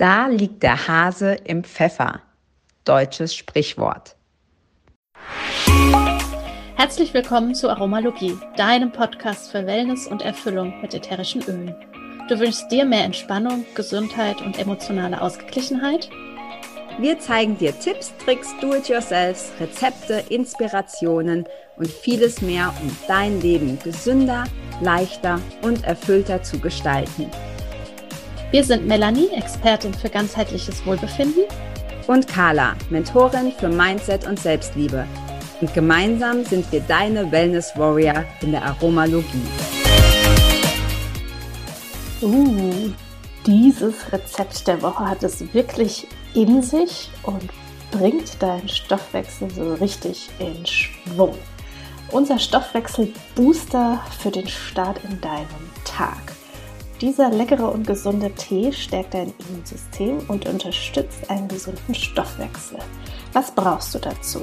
Da liegt der Hase im Pfeffer. Deutsches Sprichwort. Herzlich willkommen zu Aromalogie, deinem Podcast für Wellness und Erfüllung mit ätherischen Ölen. Du wünschst dir mehr Entspannung, Gesundheit und emotionale Ausgeglichenheit? Wir zeigen dir Tipps, Tricks, Do-it-yourselfs, Rezepte, Inspirationen und vieles mehr, um dein Leben gesünder, leichter und erfüllter zu gestalten. Wir sind Melanie, Expertin für ganzheitliches Wohlbefinden. Und Carla, Mentorin für Mindset und Selbstliebe. Und gemeinsam sind wir deine Wellness Warrior in der Aromalogie. Uh, dieses Rezept der Woche hat es wirklich in sich und bringt deinen Stoffwechsel so richtig in Schwung. Unser Stoffwechselbooster für den Start in deinem Tag. Dieser leckere und gesunde Tee stärkt dein Immunsystem und unterstützt einen gesunden Stoffwechsel. Was brauchst du dazu?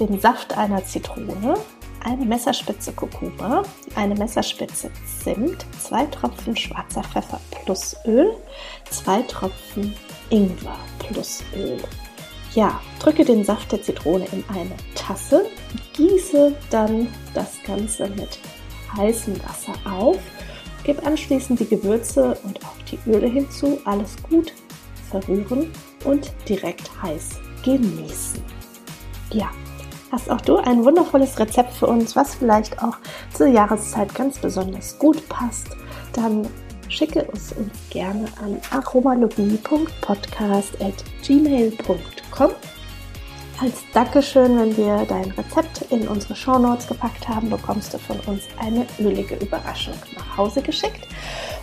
Den Saft einer Zitrone, eine Messerspitze Kurkuma, eine Messerspitze Zimt, zwei Tropfen schwarzer Pfeffer plus Öl, zwei Tropfen Ingwer plus Öl. Ja, drücke den Saft der Zitrone in eine Tasse, gieße dann das Ganze mit heißem Wasser auf Gib anschließend die Gewürze und auch die Öle hinzu, alles gut verrühren und direkt heiß genießen. Ja, hast auch du ein wundervolles Rezept für uns, was vielleicht auch zur Jahreszeit ganz besonders gut passt, dann schicke es uns gerne an aromalogie.podcast.gmail.com als Dankeschön, wenn wir dein Rezept in unsere Shownotes gepackt haben, bekommst du von uns eine ölige Überraschung nach Hause geschickt.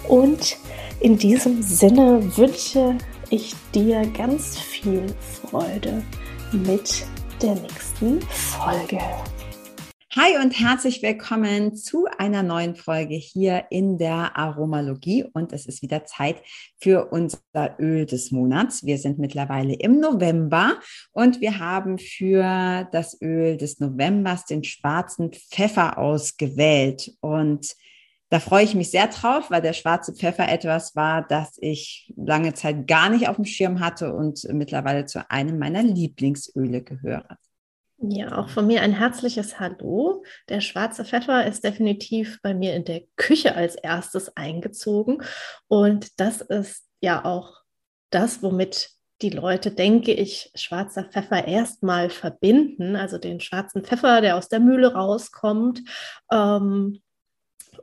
Und in diesem Sinne wünsche ich dir ganz viel Freude mit der nächsten Folge. Hi und herzlich willkommen zu einer neuen Folge hier in der Aromalogie. Und es ist wieder Zeit für unser Öl des Monats. Wir sind mittlerweile im November und wir haben für das Öl des Novembers den schwarzen Pfeffer ausgewählt. Und da freue ich mich sehr drauf, weil der schwarze Pfeffer etwas war, das ich lange Zeit gar nicht auf dem Schirm hatte und mittlerweile zu einem meiner Lieblingsöle gehöre. Ja, auch von mir ein herzliches Hallo. Der schwarze Pfeffer ist definitiv bei mir in der Küche als erstes eingezogen. Und das ist ja auch das, womit die Leute, denke ich, schwarzer Pfeffer erstmal verbinden. Also den schwarzen Pfeffer, der aus der Mühle rauskommt. Ähm,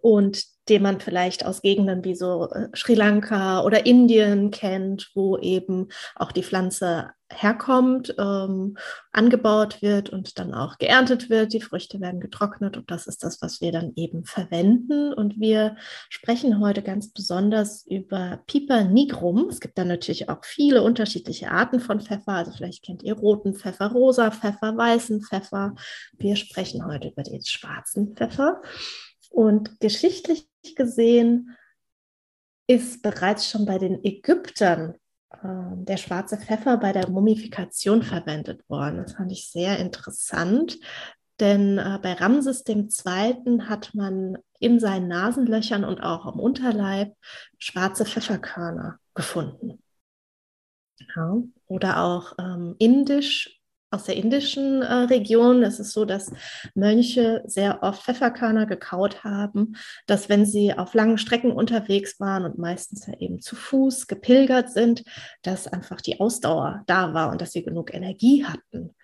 und den man vielleicht aus Gegenden wie so äh, Sri Lanka oder Indien kennt, wo eben auch die Pflanze herkommt, ähm, angebaut wird und dann auch geerntet wird. Die Früchte werden getrocknet und das ist das, was wir dann eben verwenden. Und wir sprechen heute ganz besonders über Piper nigrum. Es gibt da natürlich auch viele unterschiedliche Arten von Pfeffer. Also vielleicht kennt ihr roten Pfeffer, rosa Pfeffer, weißen Pfeffer. Wir sprechen heute über den schwarzen Pfeffer. Und geschichtlich gesehen ist bereits schon bei den Ägyptern äh, der schwarze Pfeffer bei der Mumifikation verwendet worden. Das fand ich sehr interessant, denn äh, bei Ramses II. hat man in seinen Nasenlöchern und auch am Unterleib schwarze Pfefferkörner gefunden. Ja. Oder auch ähm, indisch aus der indischen äh, Region. Es ist so, dass Mönche sehr oft Pfefferkörner gekaut haben, dass wenn sie auf langen Strecken unterwegs waren und meistens ja eben zu Fuß gepilgert sind, dass einfach die Ausdauer da war und dass sie genug Energie hatten.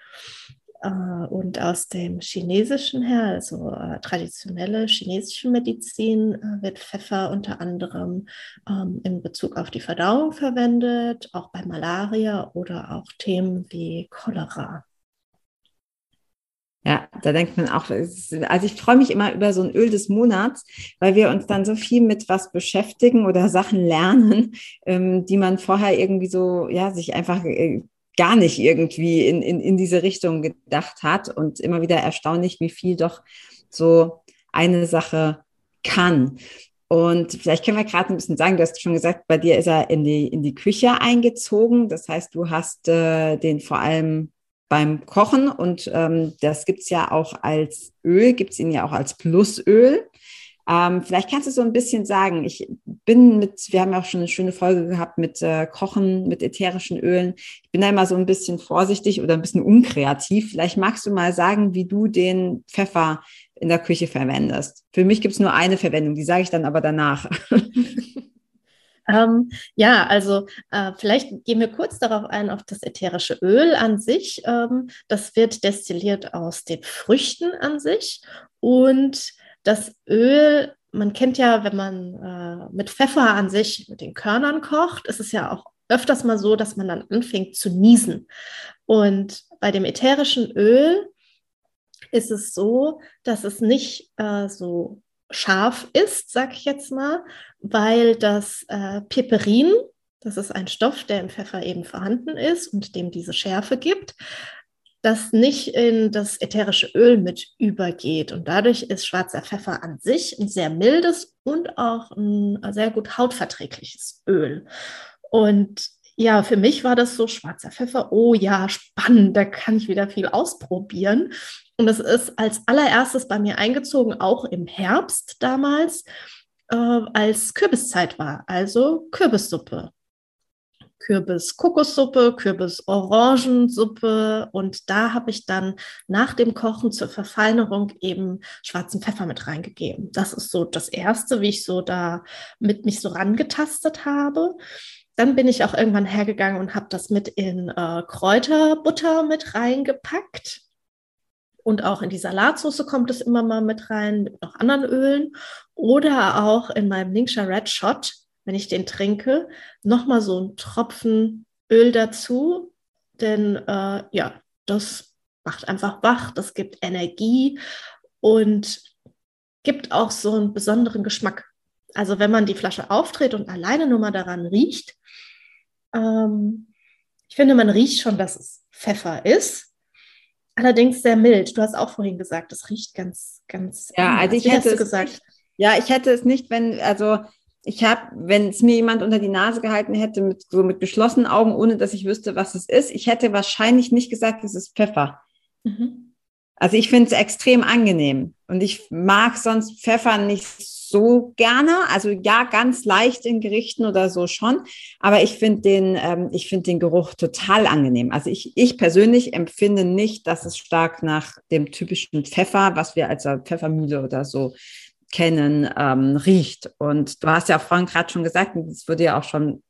Äh, und aus dem Chinesischen her, also äh, traditionelle chinesische Medizin, äh, wird Pfeffer unter anderem ähm, in Bezug auf die Verdauung verwendet, auch bei Malaria oder auch Themen wie Cholera. Ja, da denkt man auch, also ich freue mich immer über so ein Öl des Monats, weil wir uns dann so viel mit was beschäftigen oder Sachen lernen, ähm, die man vorher irgendwie so, ja, sich einfach gar nicht irgendwie in, in, in diese Richtung gedacht hat und immer wieder erstaunlich, wie viel doch so eine Sache kann. Und vielleicht können wir gerade ein bisschen sagen, du hast schon gesagt, bei dir ist er in die, in die Küche eingezogen. Das heißt, du hast äh, den vor allem beim Kochen und ähm, das gibt's ja auch als Öl, gibt's ihn ja auch als Plusöl. Ähm, vielleicht kannst du so ein bisschen sagen, ich bin mit, wir haben ja auch schon eine schöne Folge gehabt mit äh, Kochen, mit ätherischen Ölen. Ich bin da immer so ein bisschen vorsichtig oder ein bisschen unkreativ. Vielleicht magst du mal sagen, wie du den Pfeffer in der Küche verwendest. Für mich gibt es nur eine Verwendung, die sage ich dann aber danach. Ähm, ja, also äh, vielleicht gehen wir kurz darauf ein, auf das ätherische Öl an sich. Ähm, das wird destilliert aus den Früchten an sich und das Öl, man kennt ja, wenn man äh, mit Pfeffer an sich, mit den Körnern kocht, ist es ja auch öfters mal so, dass man dann anfängt zu niesen. Und bei dem ätherischen Öl ist es so, dass es nicht äh, so scharf ist, sag ich jetzt mal, weil das äh, Piperin, das ist ein Stoff, der im Pfeffer eben vorhanden ist und dem diese Schärfe gibt, das nicht in das ätherische Öl mit übergeht. Und dadurch ist schwarzer Pfeffer an sich ein sehr mildes und auch ein sehr gut hautverträgliches Öl. Und ja, für mich war das so schwarzer Pfeffer. Oh ja, spannend, da kann ich wieder viel ausprobieren. Und das ist als allererstes bei mir eingezogen, auch im Herbst damals, äh, als Kürbiszeit war, also Kürbissuppe. Kürbis-Kokossuppe, Kürbis-Orangensuppe und da habe ich dann nach dem Kochen zur Verfeinerung eben schwarzen Pfeffer mit reingegeben. Das ist so das Erste, wie ich so da mit mich so rangetastet habe. Dann bin ich auch irgendwann hergegangen und habe das mit in äh, Kräuterbutter mit reingepackt. Und auch in die Salatsauce kommt es immer mal mit rein, mit noch anderen Ölen. Oder auch in meinem Ningxia Red Shot wenn ich den trinke, nochmal so einen Tropfen Öl dazu. Denn äh, ja, das macht einfach wach, das gibt Energie und gibt auch so einen besonderen Geschmack. Also wenn man die Flasche auftritt und alleine nur mal daran riecht, ähm, ich finde, man riecht schon, dass es Pfeffer ist. Allerdings sehr mild. Du hast auch vorhin gesagt, es riecht ganz, ganz. Ja, also ich hätte gesagt. Nicht, ja, ich hätte es nicht, wenn, also ich habe, wenn es mir jemand unter die Nase gehalten hätte, mit so mit geschlossenen Augen, ohne dass ich wüsste, was es ist, ich hätte wahrscheinlich nicht gesagt, es ist Pfeffer. Mhm. Also ich finde es extrem angenehm und ich mag sonst Pfeffer nicht so gerne. Also ja, ganz leicht in Gerichten oder so schon, aber ich finde den, ähm, ich finde den Geruch total angenehm. Also ich, ich persönlich empfinde nicht, dass es stark nach dem typischen Pfeffer, was wir als Pfeffermühle oder so kennen, ähm, riecht. Und du hast ja vorhin gerade schon gesagt, es wurde ja auch schon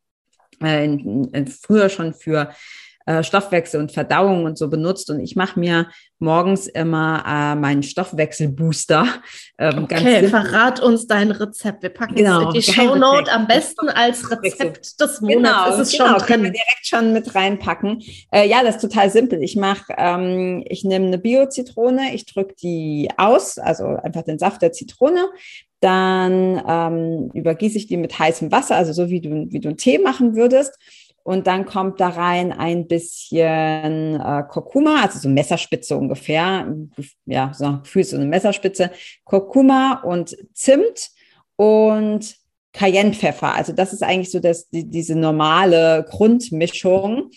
äh, in, in, früher schon für äh, Stoffwechsel und Verdauung und so benutzt. Und ich mache mir morgens immer äh, meinen Stoffwechselbooster. Ähm, okay, verrat uns dein Rezept. Wir packen genau, die Shownote am besten als Rezept des Monats. Genau, ist es genau, schon können wir direkt schon mit reinpacken. Äh, ja, das ist total simpel. Ich mache, ähm, ich nehme eine Bio-Zitrone, ich drücke die aus, also einfach den Saft der Zitrone. Dann ähm, übergieße ich die mit heißem Wasser, also so wie du, wie du einen Tee machen würdest. Und dann kommt da rein ein bisschen äh, Kurkuma, also so Messerspitze ungefähr. Ja, so Gefühl, so eine Messerspitze. Kurkuma und Zimt und Cayennepfeffer. Also das ist eigentlich so das, die, diese normale Grundmischung.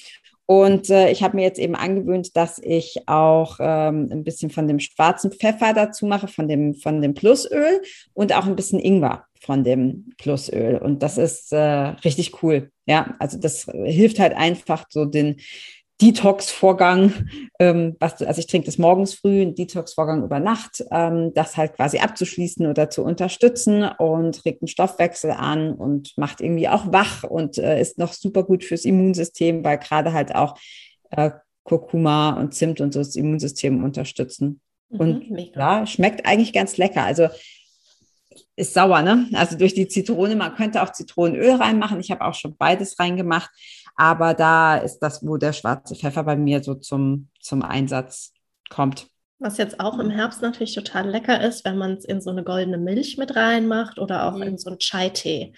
Und äh, ich habe mir jetzt eben angewöhnt, dass ich auch ähm, ein bisschen von dem schwarzen Pfeffer dazu mache, von dem, von dem Plusöl und auch ein bisschen Ingwer von dem Plusöl. Und das ist äh, richtig cool. Ja, also das hilft halt einfach so den Detox-Vorgang, ähm, was du, also ich trinke das morgens früh, einen Detox-Vorgang über Nacht, ähm, das halt quasi abzuschließen oder zu unterstützen und regt den Stoffwechsel an und macht irgendwie auch wach und äh, ist noch super gut fürs Immunsystem, weil gerade halt auch äh, Kurkuma und Zimt und so das Immunsystem unterstützen. Mhm, und mega. ja, schmeckt eigentlich ganz lecker. Also ist sauer, ne? Also durch die Zitrone, man könnte auch Zitronenöl reinmachen. Ich habe auch schon beides reingemacht, aber da ist das, wo der schwarze Pfeffer bei mir so zum, zum Einsatz kommt. Was jetzt auch im Herbst natürlich total lecker ist, wenn man es in so eine goldene Milch mit reinmacht oder auch mhm. in so einen Chai-Tee.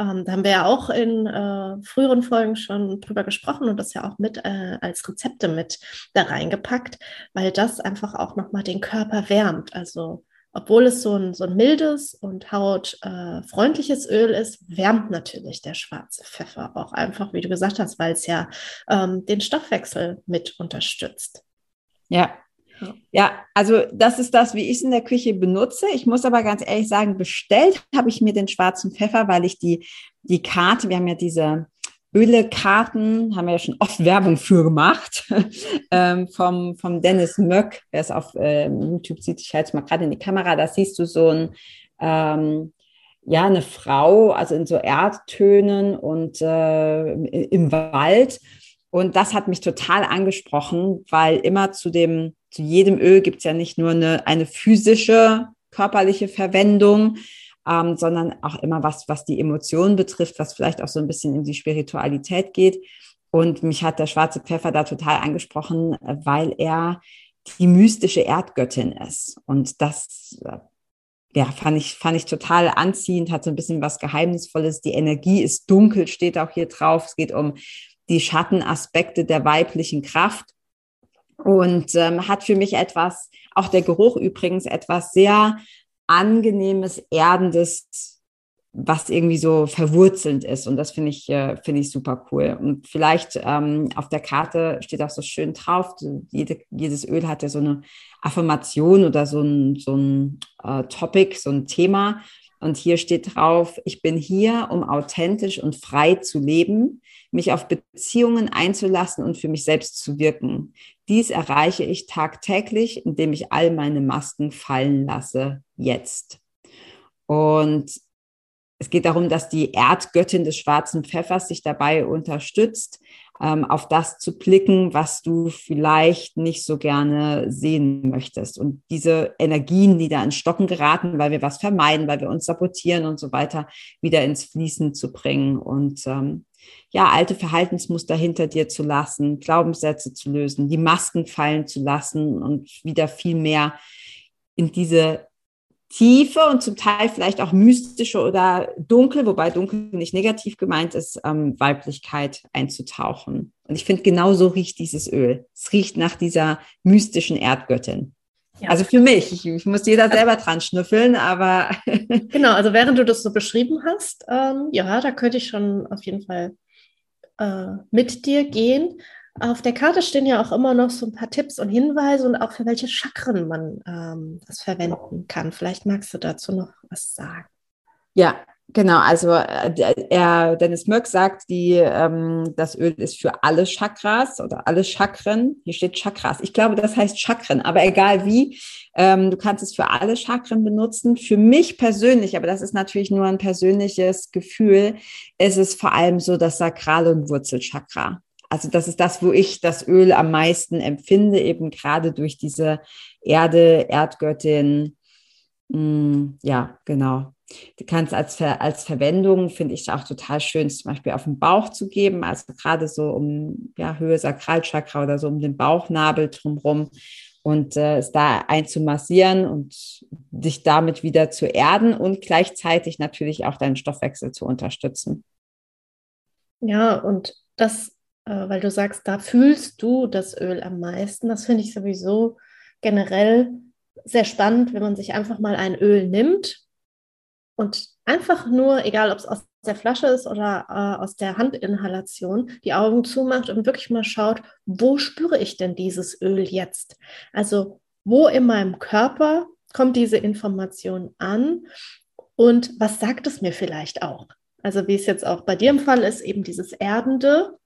Ähm, da haben wir ja auch in äh, früheren Folgen schon drüber gesprochen und das ja auch mit äh, als Rezepte mit da reingepackt, weil das einfach auch nochmal den Körper wärmt. Also obwohl es so ein, so ein mildes und hautfreundliches äh, Öl ist, wärmt natürlich der schwarze Pfeffer auch einfach, wie du gesagt hast, weil es ja ähm, den Stoffwechsel mit unterstützt. Ja, Ja, also das ist das, wie ich es in der Küche benutze. Ich muss aber ganz ehrlich sagen, bestellt habe ich mir den schwarzen Pfeffer, weil ich die, die Karte, wir haben ja diese Ölekarten, haben wir ja schon oft Werbung für gemacht, ähm, vom, vom Dennis Möck, wer es auf äh, YouTube sieht, ich halte es mal gerade in die Kamera, da siehst du so ein, ähm, ja, eine Frau, also in so Erdtönen und äh, im Wald. Und das hat mich total angesprochen, weil immer zu dem, zu jedem Öl gibt es ja nicht nur eine, eine physische, körperliche Verwendung, ähm, sondern auch immer was, was die Emotionen betrifft, was vielleicht auch so ein bisschen in die Spiritualität geht. Und mich hat der schwarze Pfeffer da total angesprochen, weil er die mystische Erdgöttin ist. Und das, ja, fand ich, fand ich total anziehend, hat so ein bisschen was Geheimnisvolles. Die Energie ist dunkel, steht auch hier drauf. Es geht um die Schattenaspekte der weiblichen Kraft und ähm, hat für mich etwas, auch der Geruch übrigens, etwas sehr angenehmes, erdendes, was irgendwie so verwurzelnd ist. Und das finde ich, äh, finde ich super cool. Und vielleicht ähm, auf der Karte steht auch so schön drauf, jede, jedes Öl hat ja so eine Affirmation oder so ein, so ein äh, Topic, so ein Thema. Und hier steht drauf, ich bin hier, um authentisch und frei zu leben, mich auf Beziehungen einzulassen und für mich selbst zu wirken. Dies erreiche ich tagtäglich, indem ich all meine Masken fallen lasse, jetzt. Und es geht darum, dass die Erdgöttin des schwarzen Pfeffers sich dabei unterstützt, ähm, auf das zu blicken, was du vielleicht nicht so gerne sehen möchtest. Und diese Energien, die da ins Stocken geraten, weil wir was vermeiden, weil wir uns sabotieren und so weiter, wieder ins Fließen zu bringen und ähm, ja, alte Verhaltensmuster hinter dir zu lassen, Glaubenssätze zu lösen, die Masken fallen zu lassen und wieder viel mehr in diese tiefe und zum Teil vielleicht auch mystische oder dunkel, wobei dunkel nicht negativ gemeint ist, ähm, Weiblichkeit einzutauchen. Und ich finde, genau so riecht dieses Öl. Es riecht nach dieser mystischen Erdgöttin. Ja. Also für mich, ich, ich, muss jeder selber dran schnüffeln, aber. genau, also während du das so beschrieben hast, ähm, ja, da könnte ich schon auf jeden Fall äh, mit dir gehen. Auf der Karte stehen ja auch immer noch so ein paar Tipps und Hinweise und auch für welche Chakren man ähm, das verwenden kann. Vielleicht magst du dazu noch was sagen. Ja, genau. Also äh, er, Dennis Möck sagt, die, ähm, das Öl ist für alle Chakras oder alle Chakren. Hier steht Chakras. Ich glaube, das heißt Chakren, aber egal wie. Ähm, du kannst es für alle Chakren benutzen. Für mich persönlich, aber das ist natürlich nur ein persönliches Gefühl, ist es vor allem so das Sakrale und Wurzelchakra. Also das ist das, wo ich das Öl am meisten empfinde, eben gerade durch diese Erde, Erdgöttin. Mm, ja, genau. Du kannst als, Ver als Verwendung, finde ich auch total schön, zum Beispiel auf den Bauch zu geben, also gerade so um ja, Höhe Sakralchakra oder so um den Bauchnabel drumherum und äh, es da einzumassieren und dich damit wieder zu erden und gleichzeitig natürlich auch deinen Stoffwechsel zu unterstützen. Ja, und das weil du sagst, da fühlst du das Öl am meisten. Das finde ich sowieso generell sehr spannend, wenn man sich einfach mal ein Öl nimmt und einfach nur, egal ob es aus der Flasche ist oder äh, aus der Handinhalation, die Augen zumacht und wirklich mal schaut, wo spüre ich denn dieses Öl jetzt? Also wo in meinem Körper kommt diese Information an und was sagt es mir vielleicht auch? Also wie es jetzt auch bei dir im Fall ist, eben dieses Erdende,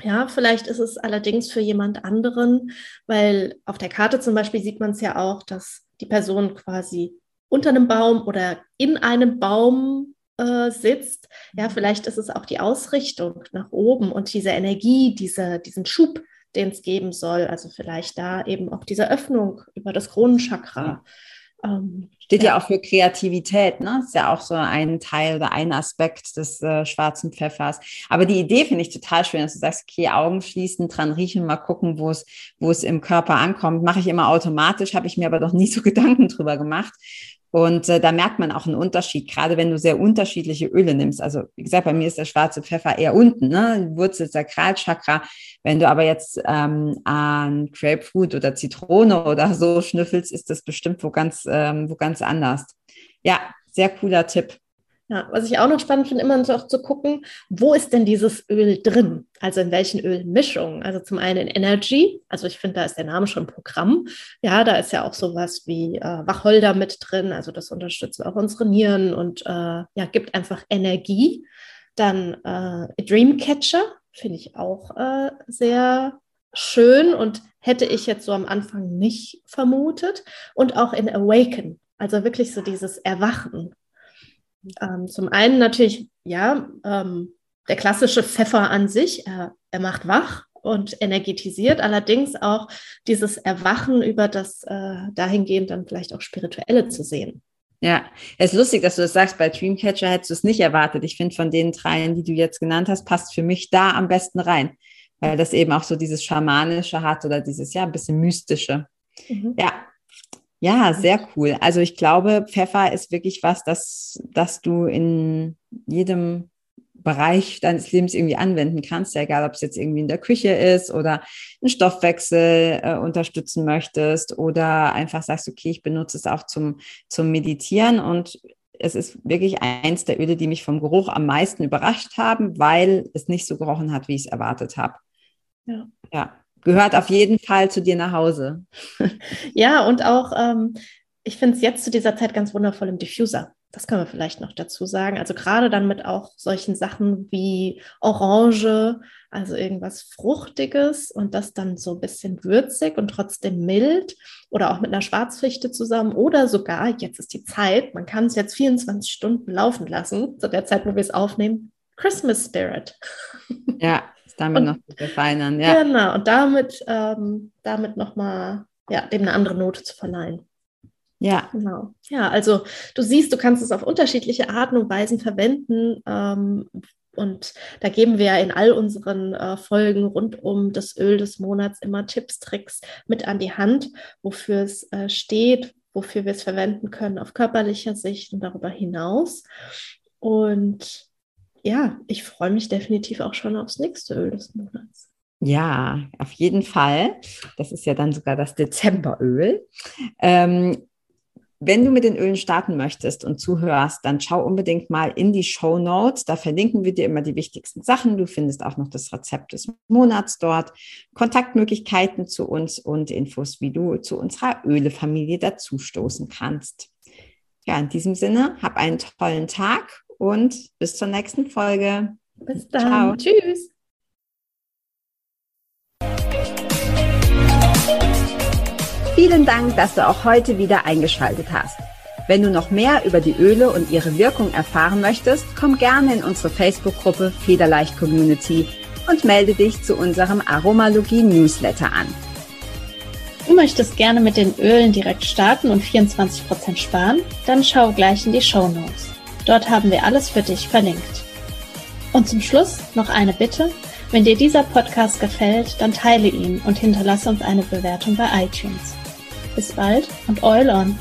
ja, vielleicht ist es allerdings für jemand anderen, weil auf der Karte zum Beispiel sieht man es ja auch, dass die Person quasi unter einem Baum oder in einem Baum äh, sitzt. Ja, vielleicht ist es auch die Ausrichtung nach oben und diese Energie, diese, diesen Schub, den es geben soll. Also vielleicht da eben auch diese Öffnung über das Kronenchakra. Ähm, Steht ja. ja. auch für Kreativität, ne? Ist ja auch so ein Teil oder ein Aspekt des äh, schwarzen Pfeffers. Aber die Idee finde ich total schön, dass du sagst, okay, Augen schließen, dran riechen, mal gucken, wo es, wo es im Körper ankommt. Mache ich immer automatisch, habe ich mir aber noch nie so Gedanken drüber gemacht. Und äh, da merkt man auch einen Unterschied, gerade wenn du sehr unterschiedliche Öle nimmst. Also wie gesagt, bei mir ist der schwarze Pfeffer eher unten, ne? Wurzel Sakralchakra. Wenn du aber jetzt ähm, an Grapefruit oder Zitrone oder so schnüffelst, ist das bestimmt wo ganz, ähm, wo ganz anders. Ja, sehr cooler Tipp. Ja, was ich auch noch spannend finde, immer noch zu gucken, wo ist denn dieses Öl drin? Also in welchen Ölmischungen? Also zum einen in Energy, also ich finde, da ist der Name schon Programm. Ja, da ist ja auch sowas wie äh, Wacholder mit drin, also das unterstützt auch unsere Nieren und äh, ja, gibt einfach Energie. Dann äh, Dreamcatcher finde ich auch äh, sehr schön und hätte ich jetzt so am Anfang nicht vermutet. Und auch in Awaken, also wirklich so dieses Erwachen. Ähm, zum einen natürlich, ja, ähm, der klassische Pfeffer an sich, er, er macht wach und energetisiert, allerdings auch dieses Erwachen über das äh, dahingehend dann vielleicht auch Spirituelle zu sehen. Ja, es ist lustig, dass du das sagst. Bei Dreamcatcher hättest du es nicht erwartet. Ich finde, von den dreien, die du jetzt genannt hast, passt für mich da am besten rein, weil das eben auch so dieses Schamanische hat oder dieses, ja, ein bisschen Mystische. Mhm. Ja, ja, sehr cool. Also ich glaube, Pfeffer ist wirklich was, das, das du in jedem Bereich deines Lebens irgendwie anwenden kannst, egal ob es jetzt irgendwie in der Küche ist oder einen Stoffwechsel äh, unterstützen möchtest oder einfach sagst, okay, ich benutze es auch zum, zum Meditieren und es ist wirklich eins der Öle, die mich vom Geruch am meisten überrascht haben, weil es nicht so gerochen hat, wie ich es erwartet habe. Ja. ja gehört auf jeden Fall zu dir nach Hause. ja, und auch, ähm, ich finde es jetzt zu dieser Zeit ganz wundervoll im Diffuser. Das können wir vielleicht noch dazu sagen. Also gerade dann mit auch solchen Sachen wie Orange, also irgendwas Fruchtiges und das dann so ein bisschen würzig und trotzdem mild oder auch mit einer Schwarzfichte zusammen oder sogar, jetzt ist die Zeit, man kann es jetzt 24 Stunden laufen lassen, zu der Zeit, wo wir es aufnehmen, Christmas Spirit. Ja, damit und, noch zu verfeinern, ja. Genau, und damit, ähm, damit nochmal, ja, dem eine andere Note zu verleihen. Ja. Genau. Ja, also du siehst, du kannst es auf unterschiedliche Arten und Weisen verwenden. Ähm, und da geben wir ja in all unseren äh, Folgen rund um das Öl des Monats immer Tipps, Tricks mit an die Hand, wofür es äh, steht, wofür wir es verwenden können auf körperlicher Sicht und darüber hinaus. Und ja, ich freue mich definitiv auch schon aufs nächste Öl des Monats. Ja, auf jeden Fall. Das ist ja dann sogar das Dezemberöl. Ähm, wenn du mit den Ölen starten möchtest und zuhörst, dann schau unbedingt mal in die Show Notes. Da verlinken wir dir immer die wichtigsten Sachen. Du findest auch noch das Rezept des Monats dort, Kontaktmöglichkeiten zu uns und Infos, wie du zu unserer Ölefamilie dazustoßen kannst. Ja, in diesem Sinne, hab einen tollen Tag und bis zur nächsten Folge. Bis dann. Ciao. Tschüss. Vielen Dank, dass du auch heute wieder eingeschaltet hast. Wenn du noch mehr über die Öle und ihre Wirkung erfahren möchtest, komm gerne in unsere Facebook-Gruppe Federleicht Community und melde dich zu unserem Aromalogie Newsletter an. Du möchtest gerne mit den Ölen direkt starten und 24% sparen? Dann schau gleich in die Show Notes. Dort haben wir alles für dich verlinkt. Und zum Schluss noch eine Bitte. Wenn dir dieser Podcast gefällt, dann teile ihn und hinterlasse uns eine Bewertung bei iTunes. Bis bald und Oil on!